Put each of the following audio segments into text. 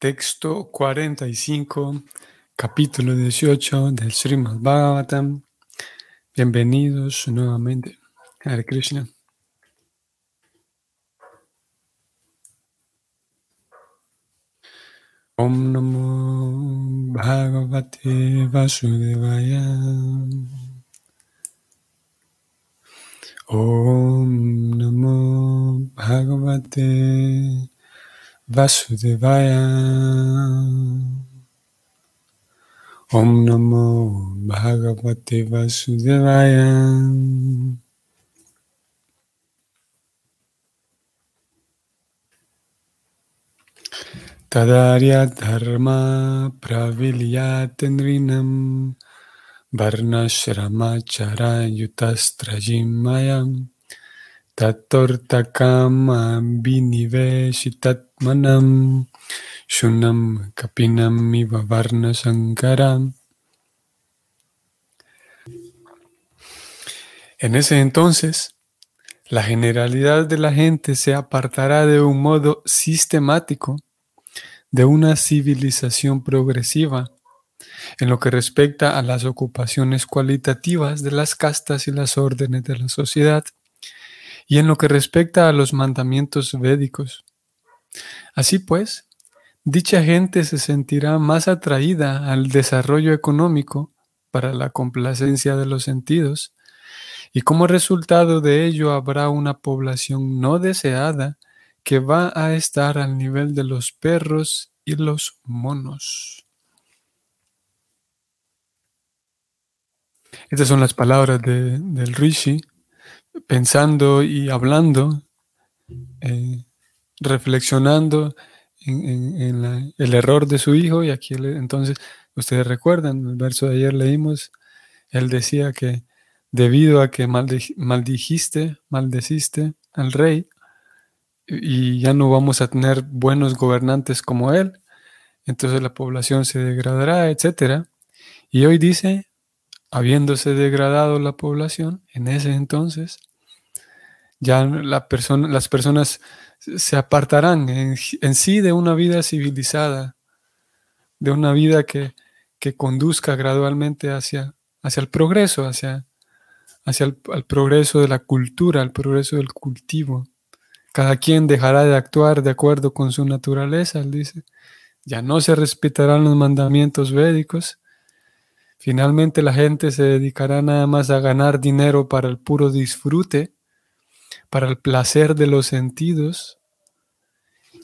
Texto 45, capítulo 18 del Srimad Bhagavatam. Bienvenidos nuevamente. Hare Krishna. Om Namo Bhagavate Vasudevaya. Om Namo Bhagavate Vasudevaya. Om Namo Bhagavate Vasudevaya. Tadarya Dharma Pravilyatendrinam Varnashrama Yutastrajimayam Tatortakama manam Shunam Kapinam. En ese entonces, la generalidad de la gente se apartará de un modo sistemático de una civilización progresiva en lo que respecta a las ocupaciones cualitativas de las castas y las órdenes de la sociedad y en lo que respecta a los mandamientos védicos. Así pues, dicha gente se sentirá más atraída al desarrollo económico para la complacencia de los sentidos, y como resultado de ello habrá una población no deseada que va a estar al nivel de los perros y los monos. Estas son las palabras del Rishi pensando y hablando, eh, reflexionando en, el error de su hijo. Y aquí entonces, ustedes recuerdan, el verso de ayer leímos, él decía que debido a que maldijiste, maldeciste al rey, y ya no vamos a tener buenos gobernantes como él, entonces la población se degradará, etc. Y hoy dice, habiéndose degradado la población, en ese entonces, ya las personas se apartarán en, sí de una vida civilizada, de una vida que, conduzca gradualmente hacia, hacia el progreso, hacia, hacia el, progreso de la cultura, el progreso del cultivo. Cada quien dejará de actuar de acuerdo con su naturaleza, él dice. Ya no se respetarán los mandamientos védicos. Finalmente la gente se dedicará nada más a ganar dinero para el puro disfrute para el placer de los sentidos.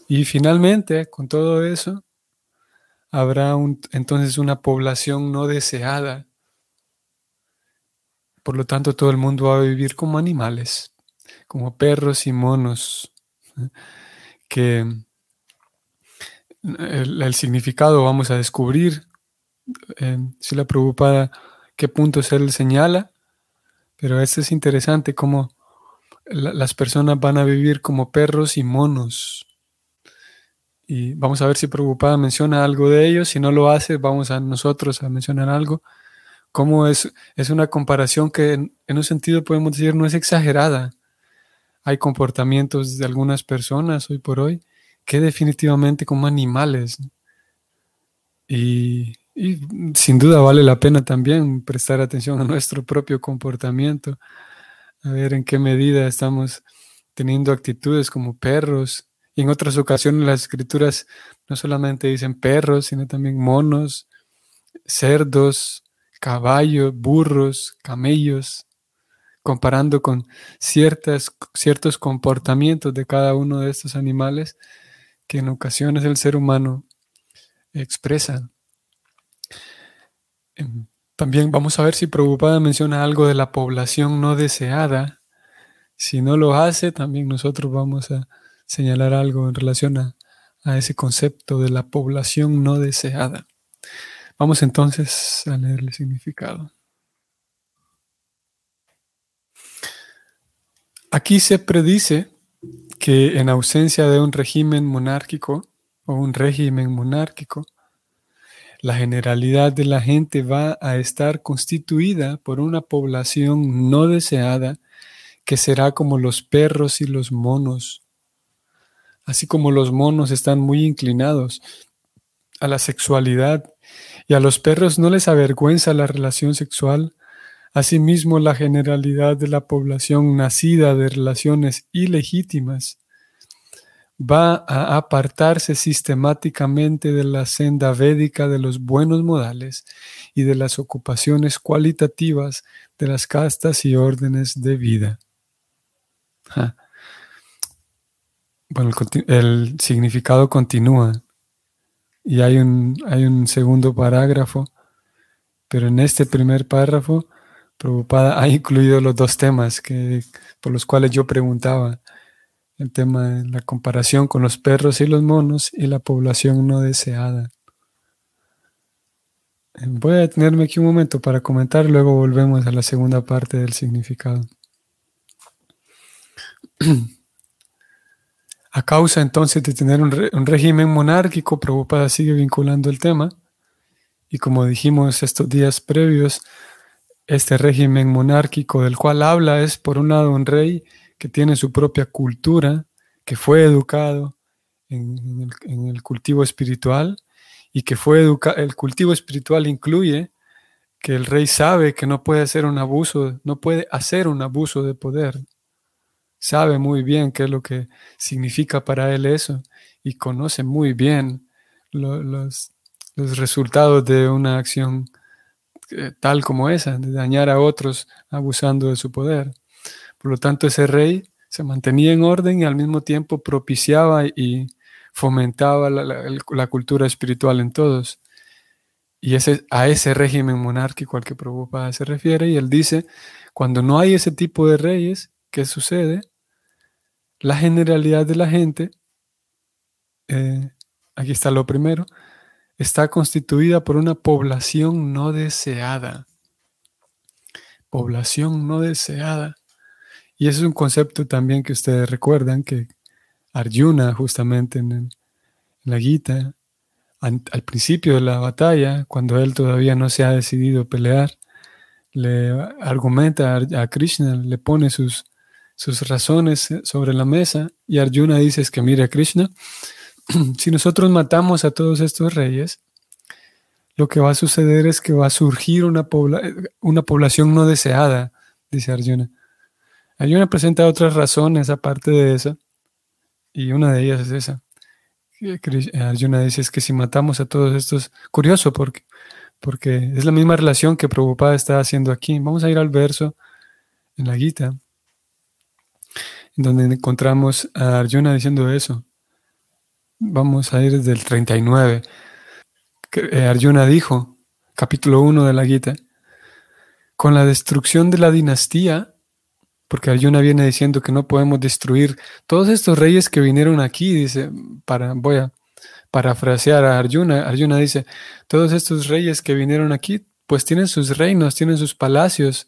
Y finalmente, con todo eso, habrá entonces una población no deseada. Por lo tanto, todo el mundo va a vivir como animales, como perros y monos, ¿eh? que el, significado vamos a descubrir eh, si la preocupada qué puntos él señala, pero esto es interesante las personas van a vivir como perros y monos. Y vamos a ver si Preocupada menciona algo de ellos. Si no lo hace, vamos a nosotros a mencionar algo. Como es, es una comparación que en, un sentido podemos decir no es exagerada. Hay comportamientos de algunas personas hoy por hoy que definitivamente como animales. Y sin duda vale la pena también prestar atención a nuestro propio comportamiento a ver en qué medida estamos teniendo actitudes como perros. Y en otras ocasiones las escrituras no solamente dicen perros, sino también monos, cerdos, caballos, burros, camellos, comparando con ciertas, ciertos comportamientos de cada uno de estos animales que en ocasiones el ser humano expresa. También vamos a ver si Preocupada menciona algo de la población no deseada. Si no lo hace, también nosotros vamos a señalar algo en relación a, ese concepto de la población no deseada. Vamos entonces a leer el significado. Aquí se predice que en ausencia de un régimen monárquico o un régimen monárquico, la generalidad de la gente va a estar constituida por una población no deseada que será como los perros y los monos. Así como los monos están muy inclinados a la sexualidad y a los perros no les avergüenza la relación sexual, asimismo la generalidad de la población nacida de relaciones ilegítimas va a apartarse sistemáticamente de la senda védica de los buenos modales y de las ocupaciones cualitativas de las castas y órdenes de vida. Bueno, el, significado continúa. Y hay un, hay un segundo parágrafo, pero en este primer párrafo, Prabhupada ha incluido los dos temas que, por los cuales yo preguntaba el tema de la comparación con los perros y los monos y la población no deseada. Eh, voy a detenerme aquí un momento para comentar, luego volvemos a la segunda parte del significado. A causa entonces de tener un, régimen monárquico, Prabhupada sigue vinculando el tema. Y como dijimos estos días previos, este régimen monárquico del cual habla es, por un lado, un rey que tiene su propia cultura, que fue educado en, el, cultivo espiritual y que fue educado, el cultivo espiritual incluye que el rey sabe que no puede hacer un abuso, no puede hacer un abuso de poder. Sabe muy bien qué es lo que significa para él eso y conoce muy bien los, los resultados de una acción eh, tal como esa, de dañar a otros abusando de su poder. Por lo tanto, ese rey se mantenía en orden y al mismo tiempo propiciaba y fomentaba la, cultura espiritual en todos. Y ese, a ese régimen monárquico al que Prabhupada se refiere, y él dice, cuando no hay ese tipo de reyes, ¿qué sucede? La generalidad de la gente, eh, aquí está lo primero, está constituida por una población no deseada. Población no deseada. Y ese es un concepto también que ustedes recuerdan que Arjuna, justamente en, la Gita, al principio de la batalla, cuando él todavía no se ha decidido pelear, le argumenta a, Krishna, le pone sus, sus razones sobre la mesa y Arjuna dice es que mire Krishna, si nosotros matamos a todos estos reyes, lo que va a suceder es que va a surgir una, una población no deseada, dice Arjuna. Arjuna presenta otras razones aparte de esa, y una de ellas es esa. Arjuna dice es que si matamos a todos estos, curioso porque, porque es la misma relación que Prabhupada está haciendo aquí. Vamos a ir al verso en la Gita, donde encontramos a Arjuna diciendo eso. Vamos a ir desde el 39. Eh, Arjuna dijo, capítulo 1 de la Gita, con la destrucción de la dinastía, porque Arjuna viene diciendo que no podemos destruir todos estos reyes que vinieron aquí, dice, para, voy a parafrasear a Arjuna, Arjuna dice, todos estos reyes que vinieron aquí, pues tienen sus reinos, tienen sus palacios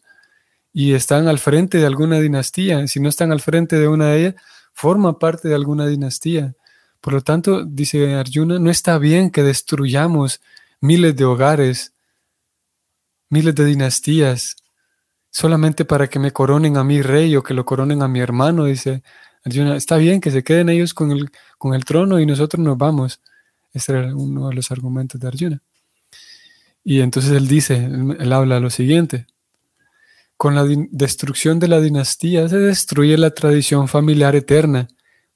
y están al frente de alguna dinastía. Si no están al frente de una de ellas, forma parte de alguna dinastía. Por lo tanto, dice Arjuna, no está bien que destruyamos miles de hogares, miles de dinastías, solamente para que me coronen a mi rey o que lo coronen a mi hermano, dice Arjuna. Está bien que se queden ellos con el, con el trono y nosotros nos vamos. Ese era uno de los argumentos de Arjuna. Y entonces él dice, él habla lo siguiente. Con la destrucción de la dinastía se destruye la tradición familiar eterna.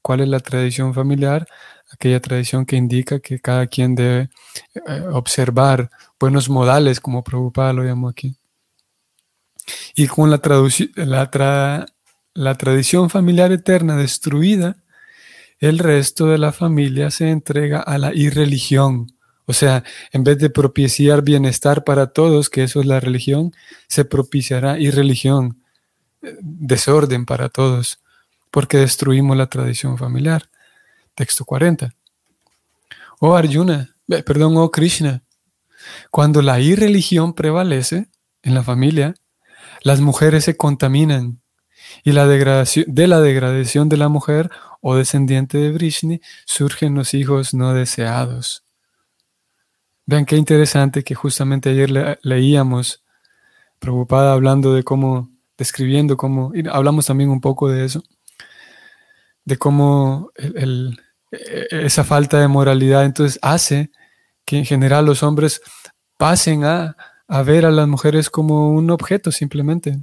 ¿Cuál es la tradición familiar? Aquella tradición que indica que cada quien debe eh, observar buenos modales, como Prabhupada lo llamó aquí. Y con la, la, la tradición familiar eterna destruida, el resto de la familia se entrega a la irreligión. O sea, en vez de propiciar bienestar para todos, que eso es la religión, se propiciará irreligión, eh, desorden para todos, porque destruimos la tradición familiar. Texto 40. Oh Arjuna, perdón, oh Krishna, cuando la irreligión prevalece en la familia, las mujeres se contaminan y la degradación, de la degradación de la mujer o descendiente de Vrishni surgen los hijos no deseados. Vean qué interesante que justamente ayer leíamos, preocupada hablando de cómo, describiendo cómo, hablamos también un poco de eso, de cómo e, esa falta de moralidad entonces hace que en general los hombres pasen a, a ver a las mujeres como un objeto simplemente.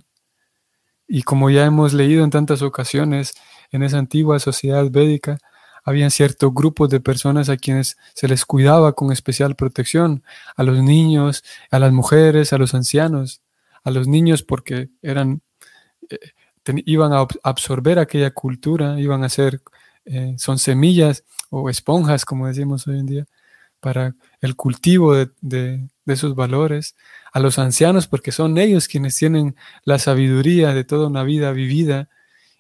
Y como ya hemos leído en tantas ocasiones, en esa antigua sociedad védica, había ciertos grupos de personas a quienes se les cuidaba con especial protección, a los niños, a las mujeres, a los ancianos, a los niños porque eran, eh, iban a absorber aquella cultura, iban a ser, eh, son semillas o esponjas, como decimos hoy en día, para el cultivo de, de, de esos valores, a los ancianos porque son ellos quienes tienen la sabiduría de toda una vida vivida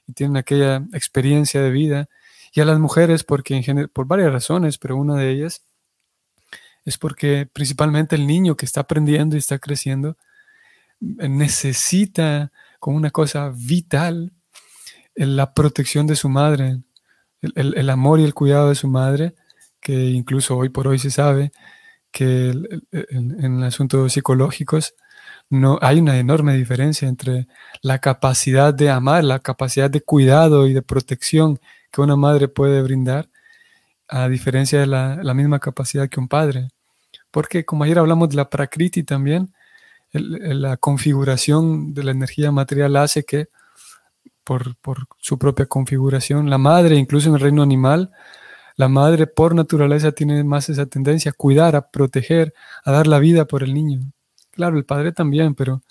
y tienen aquella experiencia de vida, y a las mujeres porque por varias razones, pero una de ellas es porque principalmente el niño que está aprendiendo y está creciendo necesita como una cosa vital la protección de su madre, el, amor y el cuidado de su madre, que incluso hoy por hoy se sabe que en, asuntos psicológicos no hay una enorme diferencia entre la capacidad de amar, la capacidad de cuidado y de protección que una madre puede brindar, a diferencia de la, misma capacidad que un padre. Porque como ayer hablamos de la prakriti también, la configuración de la energía material hace que, por, su propia configuración, la madre, incluso en el reino animal, la madre por naturaleza tiene más esa tendencia a cuidar, a proteger, a dar la vida por el niño. Claro, el padre también, pero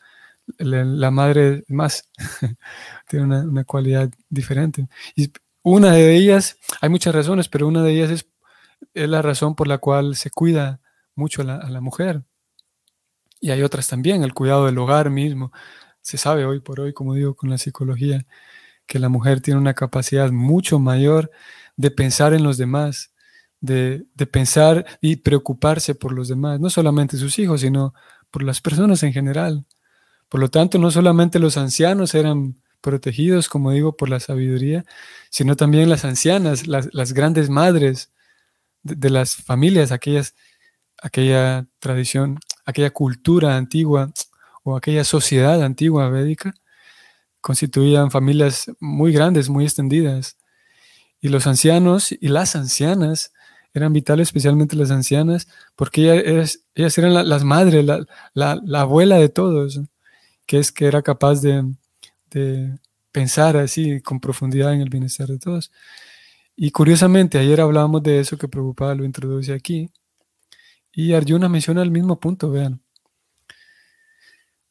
la, madre más tiene una, una, cualidad diferente. Y una de ellas, hay muchas razones, pero una de ellas es, es la razón por la cual se cuida mucho a la, a la mujer. Y hay otras también, el cuidado del hogar mismo. Se sabe hoy por hoy, como digo, con la psicología, que la mujer tiene una capacidad mucho mayor de pensar en los demás, de, pensar y preocuparse por los demás, no solamente sus hijos, sino por las personas en general. Por lo tanto, no solamente los ancianos eran protegidos, como digo, por la sabiduría, sino también las ancianas, las, grandes madres de, de, las familias, aquellas, aquella tradición aquella cultura antigua o aquella sociedad antigua védica constituían familias muy grandes, muy extendidas. Y los ancianos y las ancianas eran vitales, especialmente las ancianas, porque ellas, ellas eran las madres, la, abuela de todos, que es que era capaz de, de pensar así con profundidad en el bienestar de todos. Y curiosamente, ayer hablábamos de eso que preocupaba lo introduce aquí, y Arjuna menciona el mismo punto, vean.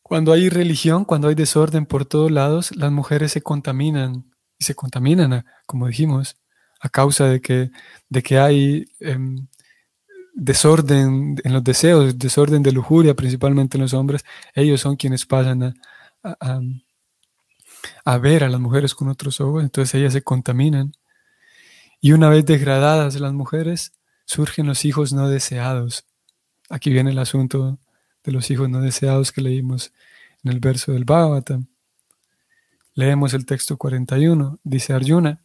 Cuando hay religión, cuando hay desorden por todos lados, las mujeres se contaminan y se contaminan, como dijimos, a causa de que, de que hay em, desorden en los deseos, desorden de lujuria, principalmente en los hombres. Ellos son quienes pasan a, a, a ver a las mujeres con otros ojos, entonces ellas se contaminan. Y una vez degradadas las mujeres, surgen los hijos no deseados. Aquí viene el asunto de los hijos no deseados que leímos en el verso del Bhagavatam. Leemos el texto 41, dice Arjuna,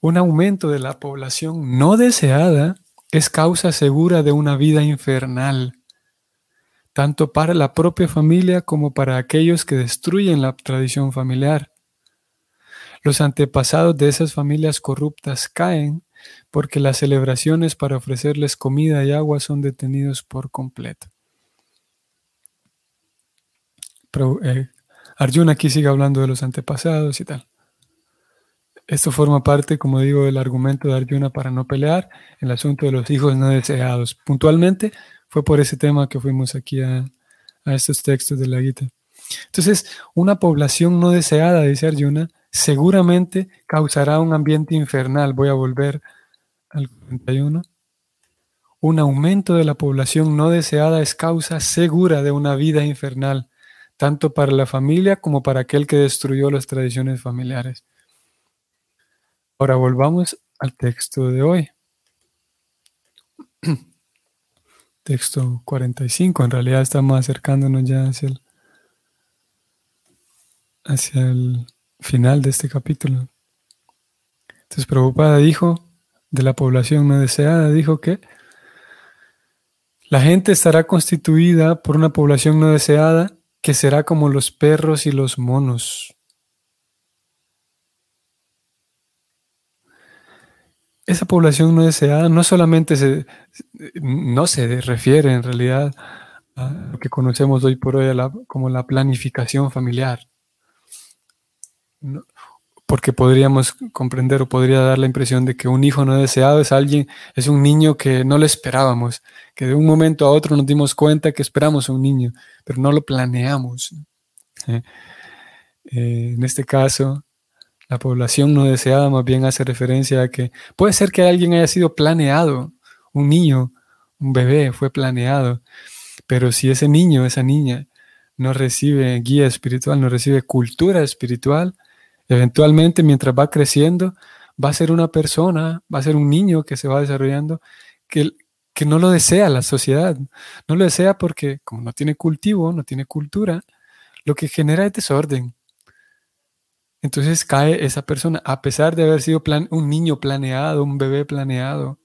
un aumento de la población no deseada es causa segura de una vida infernal, tanto para la propia familia como para aquellos que destruyen la tradición familiar. Los antepasados de esas familias corruptas caen porque las celebraciones para ofrecerles comida y agua son detenidos por completo. Eh, Arjuna aquí sigue hablando de los antepasados y tal. Esto forma parte, como digo, del argumento de Arjuna para no pelear, el asunto de los hijos no deseados. Puntualmente fue por ese tema que fuimos aquí a, estos textos de la Gita. Entonces, una población no deseada, dice Arjuna, seguramente causará un ambiente infernal. Voy a volver al 41. Un aumento de la población no deseada es causa segura de una vida infernal, tanto para la familia como para aquel que destruyó las tradiciones familiares. Ahora volvamos al texto de hoy. Texto 45, en realidad estamos acercándonos ya hacia el, hacia el final de este capítulo. Entonces Prabhupada dijo de la población no deseada, dijo que la gente estará constituida por una población no deseada que será como los perros y los monos. Esa población no deseada no solamente se, no se refiere en realidad a lo que conocemos hoy por hoy como la planificación familiar, porque podríamos comprender o podría dar la impresión de que un hijo no deseado es alguien, es un niño que no lo esperábamos, que de un momento a otro nos dimos cuenta que esperamos a un niño, pero no lo planeamos. Eh, eh, en este caso, la población no deseada más bien hace referencia a que puede ser que alguien haya sido planeado, un niño, un bebé fue planeado, pero si ese niño, esa niña, no recibe guía espiritual, no recibe cultura espiritual, eventualmente mientras va creciendo, va a ser una persona, va a ser un niño que se va desarrollando, que, que no lo desea la sociedad. No lo desea porque como no tiene cultivo, no tiene cultura, lo que genera es desorden. Entonces cae esa persona, a pesar de haber sido un niño planeado, un bebé planeado,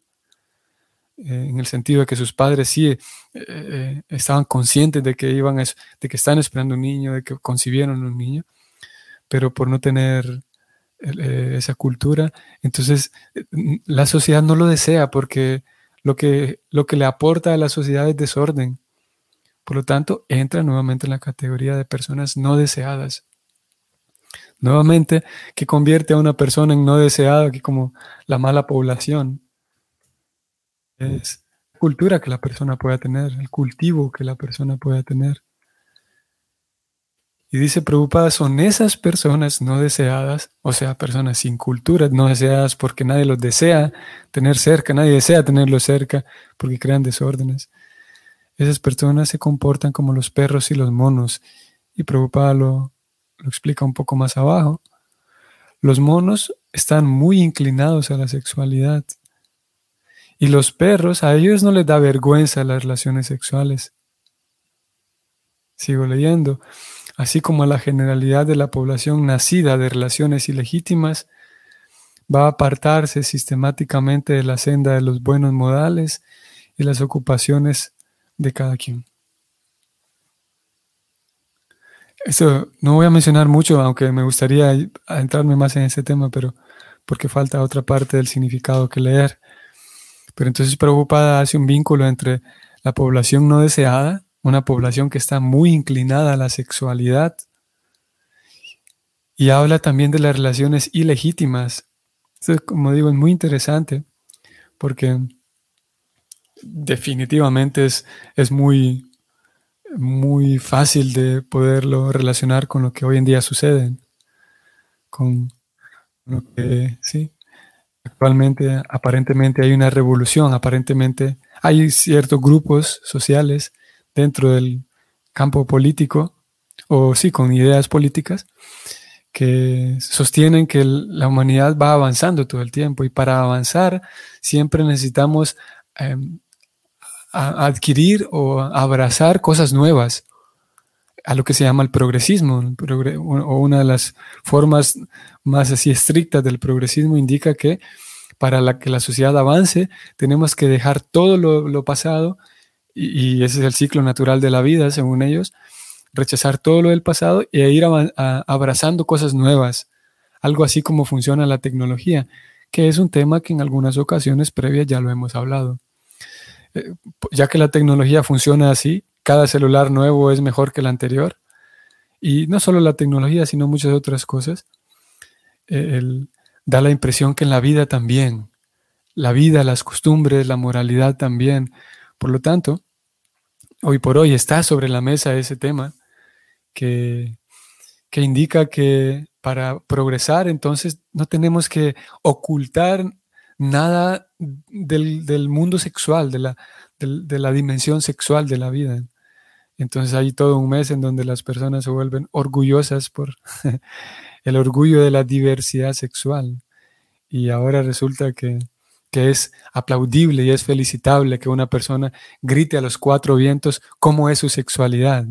eh, en el sentido de que sus padres sí eh, eh, estaban conscientes de que iban de que están esperando un niño, de que concibieron un niño, pero por no tener esa cultura, entonces la sociedad no lo desea porque lo que, lo que le aporta a la sociedad es desorden. Por lo tanto, entra nuevamente en la categoría de personas no deseadas. Nuevamente, que convierte a una persona en no deseada, que como la mala población. Es la cultura que la persona pueda tener, el cultivo que la persona pueda tener. Y dice Prabhupada, son esas personas no deseadas, o sea, personas sin cultura, no deseadas porque nadie los desea tener cerca, nadie desea tenerlos cerca porque crean desórdenes. Esas personas se comportan como los perros y los monos. Y Prabhupada lo, lo explica un poco más abajo. Los monos están muy inclinados a la sexualidad. Y los perros, a ellos no les da vergüenza las relaciones sexuales. Sigo leyendo. Así como a la generalidad de la población nacida de relaciones ilegítimas, va a apartarse sistemáticamente de la senda de los buenos modales y las ocupaciones de cada quien. Eso no voy a mencionar mucho, aunque me gustaría adentrarme más en ese tema, pero porque falta otra parte del significado que leer. Pero entonces preocupada hace un vínculo entre la población no deseada, una población que está muy inclinada a la sexualidad, y habla también de las relaciones ilegítimas. Esto, como digo, es muy interesante, porque definitivamente es, es muy, muy fácil de poderlo relacionar con lo que hoy en día sucede, con lo que, sí, actualmente aparentemente hay una revolución, aparentemente hay ciertos grupos sociales dentro del campo político, o sí, con ideas políticas, que sostienen que la humanidad va avanzando todo el tiempo y para avanzar siempre necesitamos em, adquirir o abrazar cosas nuevas, a lo que se llama el progresismo, o una de las formas más así estrictas del progresismo indica que para que la sociedad avance tenemos que dejar todo lo, pasado, y, ese es el ciclo natural de la vida, según ellos, rechazar todo lo del pasado e ir abrazando cosas nuevas, algo así como funciona la tecnología, que es un tema que en algunas ocasiones previas ya lo hemos hablado. Eh, ya que la tecnología funciona así, cada celular nuevo es mejor que el anterior, y no solo la tecnología, sino muchas otras cosas, eh, da la impresión que en la vida también, la vida, las costumbres, la moralidad también. Por lo tanto, hoy por hoy está sobre la mesa ese tema que, que indica que para progresar entonces no tenemos que ocultar nada del, mundo sexual, de la, de la dimensión sexual de la vida. Entonces hay todo un mes en donde las personas se vuelven orgullosas por el orgullo de la diversidad sexual. Y ahora resulta que, que, es aplaudible y es felicitable que una persona grite a los cuatro vientos cómo es su sexualidad.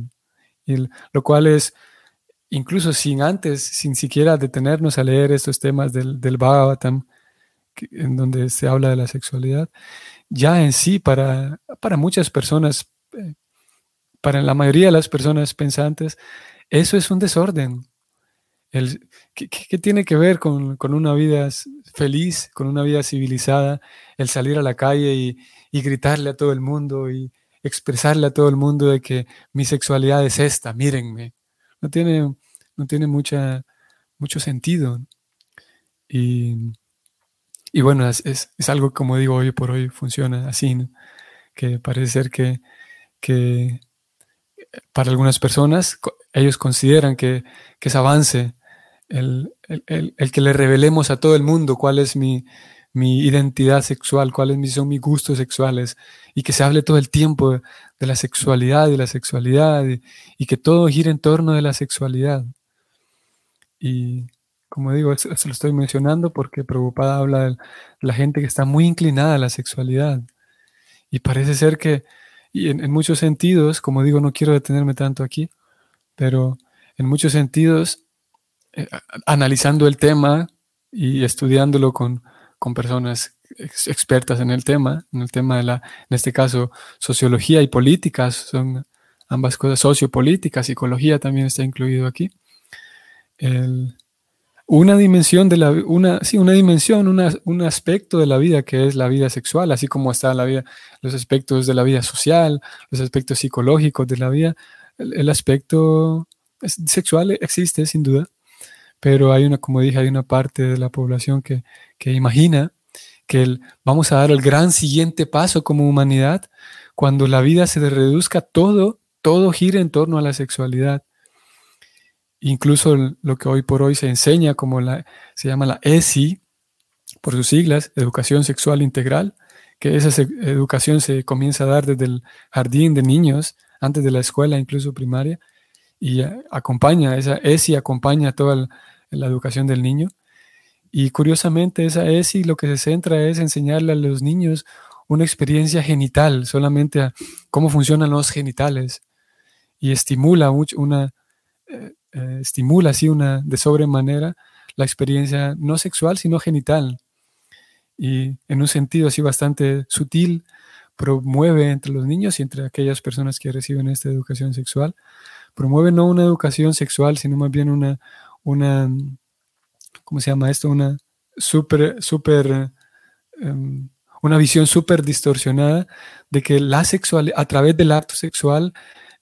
Y lo cual es, incluso sin antes, sin siquiera detenernos a leer estos temas del, del Bhagavatam, en donde se habla de la sexualidad, ya en sí para, para muchas personas, eh, para la mayoría de las personas pensantes, eso es un desorden. El, ¿qué, tiene que ver con, una vida feliz, con una vida civilizada, el salir a la calle y, y gritarle a todo el mundo y expresarle a todo el mundo de que mi sexualidad es esta, mírenme? No tiene, no tiene mucha, mucho sentido. Y, y bueno, es, es, algo como digo hoy por hoy funciona así, que parece ser que, que para algunas personas ellos consideran que, que es avance el, el, el, que le revelemos a todo el mundo cuál es mi, mi identidad sexual, cuáles son mis gustos sexuales y que se hable todo el tiempo de, la sexualidad y la sexualidad y, que todo gire en torno de la sexualidad. Y como digo, se lo estoy mencionando porque preocupada habla de la gente que está muy inclinada a la sexualidad. Y parece ser que, y en, muchos sentidos, como digo, no quiero detenerme tanto aquí, pero en muchos sentidos eh, analizando el tema y estudiándolo con, con personas expertas en el tema, en el tema de la, en este caso, sociología y políticas, son ambas cosas, sociopolítica, psicología también está incluido aquí. Una dimensión de la una, sí, una dimensión, un aspecto de la vida que es la vida sexual, así como está la vida, los aspectos de la vida social, los aspectos psicológicos de la vida, el aspecto sexual existe sin duda pero hay una, como dije, hay una parte de la población que, imagina que vamos a dar el gran siguiente paso como humanidad cuando la vida se reduzca todo, todo gira en torno a la sexualidad. Incluso lo que hoy por hoy se enseña como se llama la ESI, por sus siglas, Educación Sexual Integral, que esa educación se comienza a dar desde el jardín de niños, antes de la escuela, incluso primaria, y acompaña, esa ESI acompaña toda la educación del niño. Y curiosamente esa ESI lo que se centra es enseñarle a los niños una experiencia genital, solamente a cómo funcionan los genitales. Y estimula mucho, una, eh, eh, estimula así una, de sobremanera la experiencia no sexual, sino genital. Y en un sentido así bastante sutil, promueve entre los niños y entre aquellas personas que reciben esta educación sexual promueve no una educación sexual, sino más bien una, una ¿cómo se llama esto? Una súper, súper, em, una visión súper distorsionada de que la sexualidad, a través del acto sexual,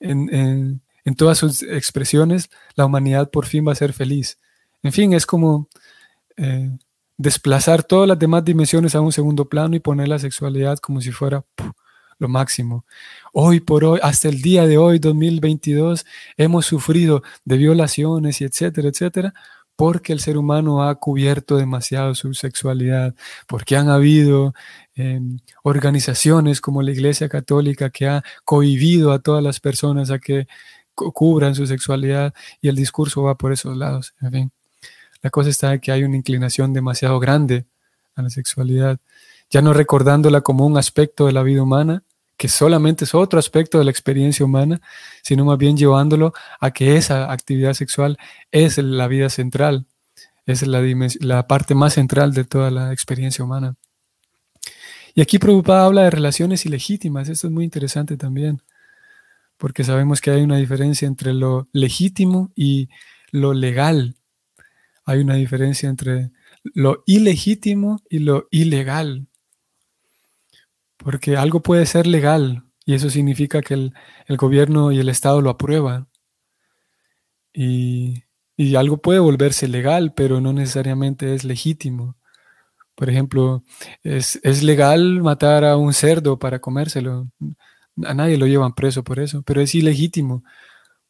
en, todas sus expresiones, la humanidad por fin va a ser feliz. En fin, es como eh, desplazar todas las demás dimensiones a un segundo plano y poner la sexualidad como si fuera lo máximo. Hoy por hoy, hasta el día de hoy, 2022, hemos sufrido de violaciones y etcétera, etcétera, porque el ser humano ha cubierto demasiado su sexualidad, porque han habido em, organizaciones como la Iglesia Católica que ha cohibido a todas las personas a que cubran su sexualidad y el discurso va por esos lados. En fin, la cosa está en que hay una inclinación demasiado grande a la sexualidad, ya no recordándola como un aspecto de la vida humana, que solamente es otro aspecto de la experiencia humana, sino más bien llevándolo a que esa actividad sexual es la vida central, es la, la parte más central de toda la experiencia humana. Y aquí Prabhupada habla de relaciones ilegítimas, esto es muy interesante también, porque sabemos que hay una diferencia entre lo legítimo y lo legal. Hay una diferencia entre lo ilegítimo y lo ilegal. Porque algo puede ser legal y eso significa que el, gobierno y el Estado lo aprueban. Y, algo puede volverse legal, pero no necesariamente es legítimo. Por ejemplo, es, legal matar a un cerdo para comérselo. A nadie lo llevan preso por eso, pero es ilegítimo,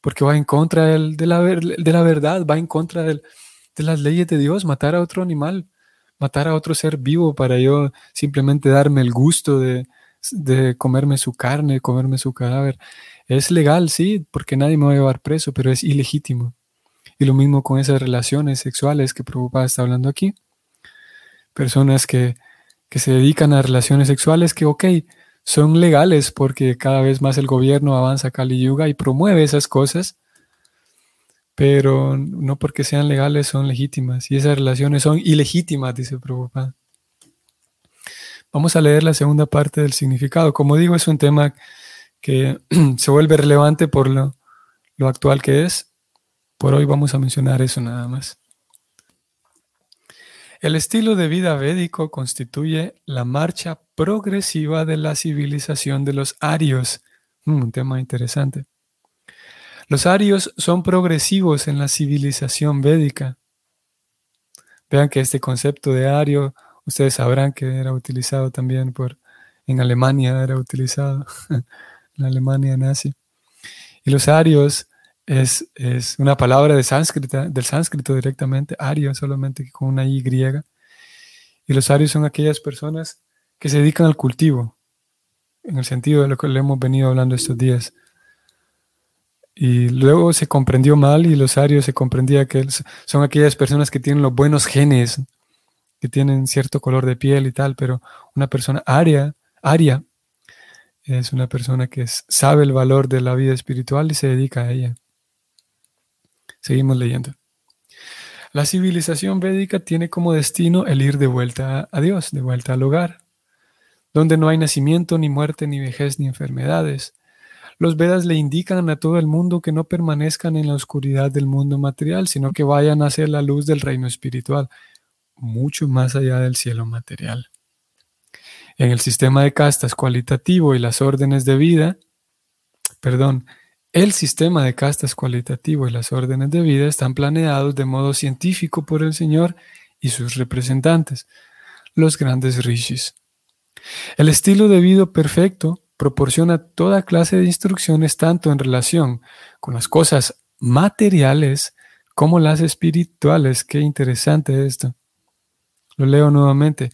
porque va en contra de, la, de la verdad, va en contra de las leyes de Dios, matar a otro animal matar a otro ser vivo para yo simplemente darme el gusto de, comerme su carne, comerme su cadáver. Es legal, sí, porque nadie me va a llevar preso, pero es ilegítimo. Y lo mismo con esas relaciones sexuales que Prabhupada está hablando aquí. Personas que, que se dedican a relaciones sexuales que, ok, son legales porque cada vez más el gobierno avanza Kali Yuga y promueve esas cosas, pero no porque sean legales son legítimas y esas relaciones son ilegítimas, dice Prabhupada. Vamos a leer la segunda parte del significado. Como digo, es un tema que se vuelve relevante por lo, actual que es. por hoy vamos a mencionar eso nada más. El estilo de vida védico constituye la marcha progresiva de la civilización de los arios. Mm, un tema interesante. Los arios son progresivos en la civilización védica. Vean que este concepto de ario, ustedes sabrán que era utilizado también por, en Alemania, era utilizado en Alemania nazi. Y los arios es, una palabra de sánscrita, del sánscrito directamente, ario solamente con una Y griega. Y los arios son aquellas personas que se dedican al cultivo, en el sentido de lo que le hemos venido hablando estos días. Y luego se comprendió mal y los arios se comprendía que son aquellas personas que tienen los buenos genes, que tienen cierto color de piel y tal, pero una persona aria, aria es una persona que sabe el valor de la vida espiritual y se dedica a ella. Seguimos leyendo. La civilización védica tiene como destino el ir de vuelta a Dios, de vuelta al hogar, donde no hay nacimiento, ni muerte, ni vejez, ni enfermedades. Los Vedas le indican a todo el mundo que no permanezcan en la oscuridad del mundo material, sino que vayan hacia la luz del reino espiritual, mucho más allá del cielo material. En el sistema de castas cualitativo y las órdenes de vida, perdón, el sistema de castas cualitativo y las órdenes de vida están planeados de modo científico por el Señor y sus representantes, los grandes rishis. El estilo de vida perfecto proporciona toda clase de instrucciones tanto en relación con las cosas materiales como las espirituales. Qué interesante esto. Lo leo nuevamente.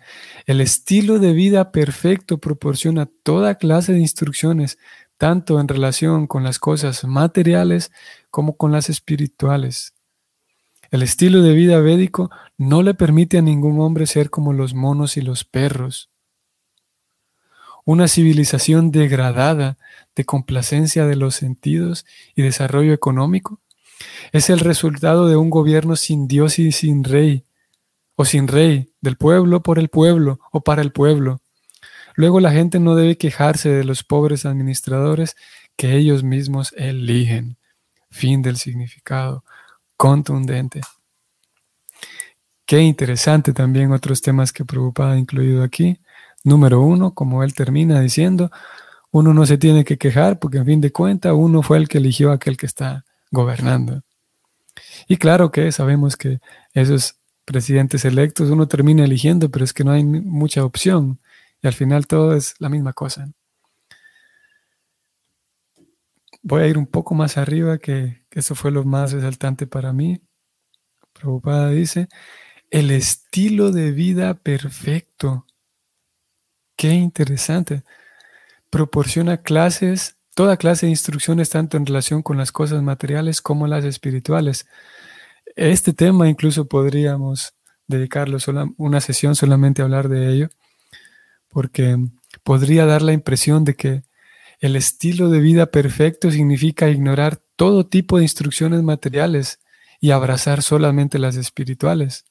El estilo de vida perfecto proporciona toda clase de instrucciones tanto en relación con las cosas materiales como con las espirituales. El estilo de vida védico no le permite a ningún hombre ser como los monos y los perros. Una civilización degradada de complacencia de los sentidos y desarrollo económico es el resultado de un gobierno sin Dios y sin rey, o sin rey, del pueblo por el pueblo o para el pueblo, Luego la gente no debe quejarse de los pobres administradores que ellos mismos eligen. Fin del significado contundente. Qué interesante también otros temas que Prabhupada ha incluido aquí. Número uno, como él termina diciendo, uno no se tiene que quejar porque en fin de cuentas uno fue el que eligió a aquel que está gobernando. Y claro que sabemos que esos presidentes electos uno termina eligiendo, pero es que no hay mucha opción. Y al final todo es la misma cosa. Voy a ir un poco más arriba, que, eso fue lo más resaltante para mí. Prabhupada dice, el estilo de vida perfecto. Qué interesante. Proporciona clases, toda clase de instrucciones, tanto en relación con las cosas materiales como las espirituales. Este tema incluso podríamos dedicarlo una sesión solamente a hablar de ello porque podría dar la impresión de que el estilo de vida perfecto significa ignorar todo tipo de instrucciones materiales y abrazar solamente las espirituales.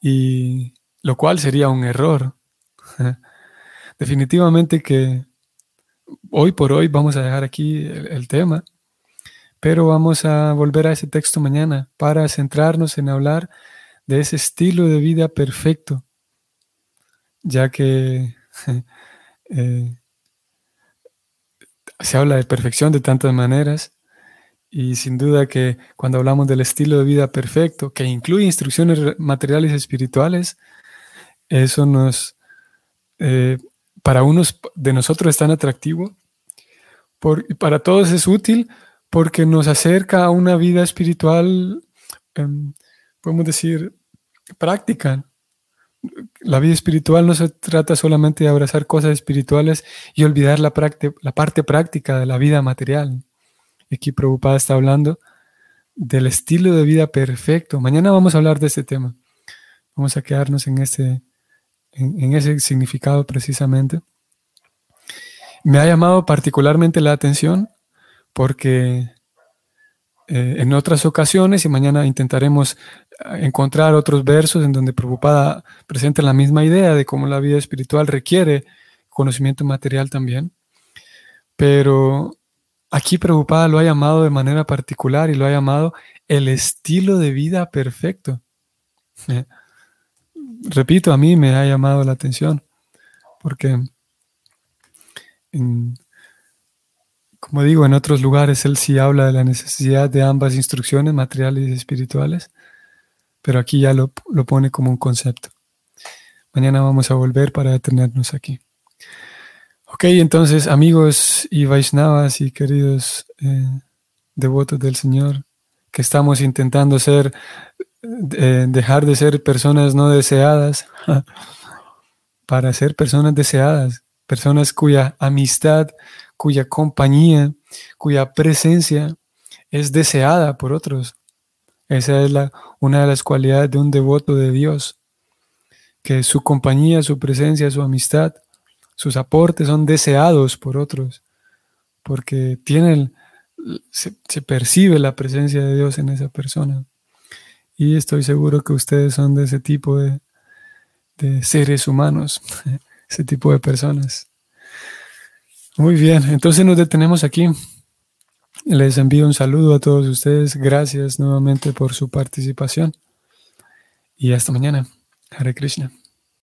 Y lo cual sería un error. Definitivamente que hoy por hoy vamos a dejar aquí el, tema, pero vamos a volver a ese texto mañana para centrarnos en hablar de ese estilo de vida perfecto ya que eh, se habla de perfección de tantas maneras y sin duda que cuando hablamos del estilo de vida perfecto, que incluye instrucciones materiales y espirituales, eso nos, eh, para unos de nosotros es tan atractivo, y para todos es útil porque nos acerca a una vida espiritual, em, podemos decir, práctica, la vida espiritual no se trata solamente de abrazar cosas espirituales y olvidar la, parte práctica de la vida material. Aquí Prabhupada está hablando del estilo de vida perfecto. Mañana vamos a hablar de este tema. Vamos a quedarnos en ese, en ese significado precisamente. Me ha llamado particularmente la atención porque eh, en otras ocasiones y mañana intentaremos eh, encontrar otros versos en donde Prabhupada presenta la misma idea de cómo la vida espiritual requiere conocimiento material también. Pero aquí Prabhupada lo ha llamado de manera particular y lo ha llamado el estilo de vida perfecto. Repito, a mí me ha llamado la atención porque, como digo, en otros lugares él sí habla de la necesidad de ambas instrucciones, materiales y espirituales, pero aquí ya lo, pone como un concepto. Mañana vamos a volver para detenernos aquí. Ok, entonces amigos y Vaishnavas y queridos eh, devotos del Señor, que estamos intentando ser, dejar de ser personas no deseadas para ser personas deseadas, personas cuya amistad, cuya compañía, cuya presencia es deseada por otros. Esa es la, una de las cualidades de un devoto de Dios, que su compañía, su presencia, su amistad, sus aportes son deseados por otros, porque tienen, se, percibe la presencia de Dios en esa persona. Y estoy seguro que ustedes son de ese tipo de, de seres humanos, ese tipo de personas. Muy bien, entonces nos detenemos aquí. Les envío un saludo a todos ustedes. Gracias nuevamente por su participación. Y hasta mañana. Hare Krishna.